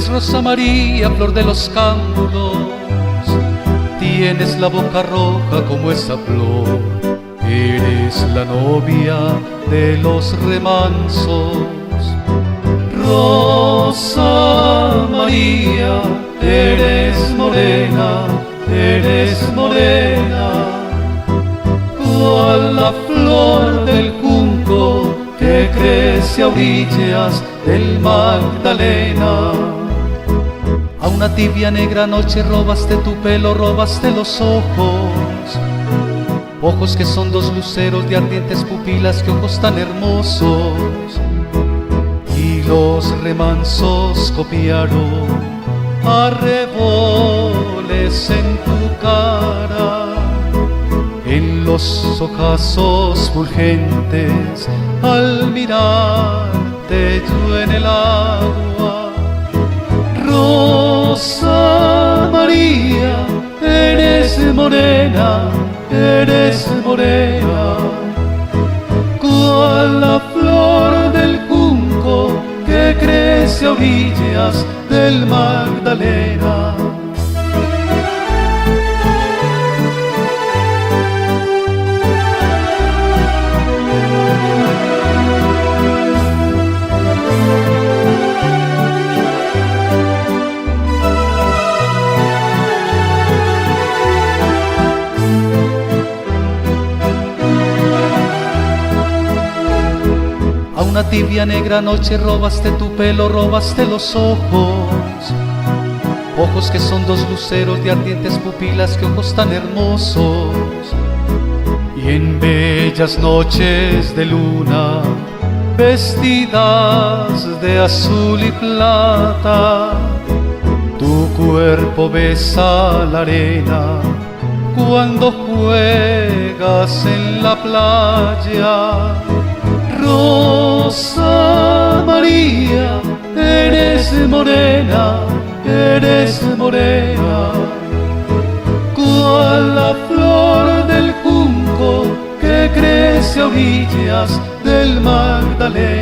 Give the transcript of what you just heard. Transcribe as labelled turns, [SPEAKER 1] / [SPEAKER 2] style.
[SPEAKER 1] Rosa María, flor de los campos, tienes la boca roja como esa flor, eres la novia de los remansos. Rosa María, eres morena, eres morena, cual la flor del junco que crece a orillas del Magdalena. A una tibia negra noche robaste tu pelo, robaste los ojos. Ojos que son dos luceros de ardientes pupilas, que ojos tan hermosos. Y los remansos copiaron arreboles en tu cara. En los ojazos fulgentes al mirar yo en el agua. Rosa María, eres morena, eres morena, cual la flor del junco que crece a orillas del Magdalena. Tibia negra noche robaste tu pelo, robaste los ojos. Ojos que son dos luceros de ardientes pupilas, que ojos tan hermosos. Y en bellas noches de luna, vestidas de azul y plata, tu cuerpo besa la arena cuando juegas en la playa morena, eres morena, cual la flor del junco que crece a orillas del Magdalena.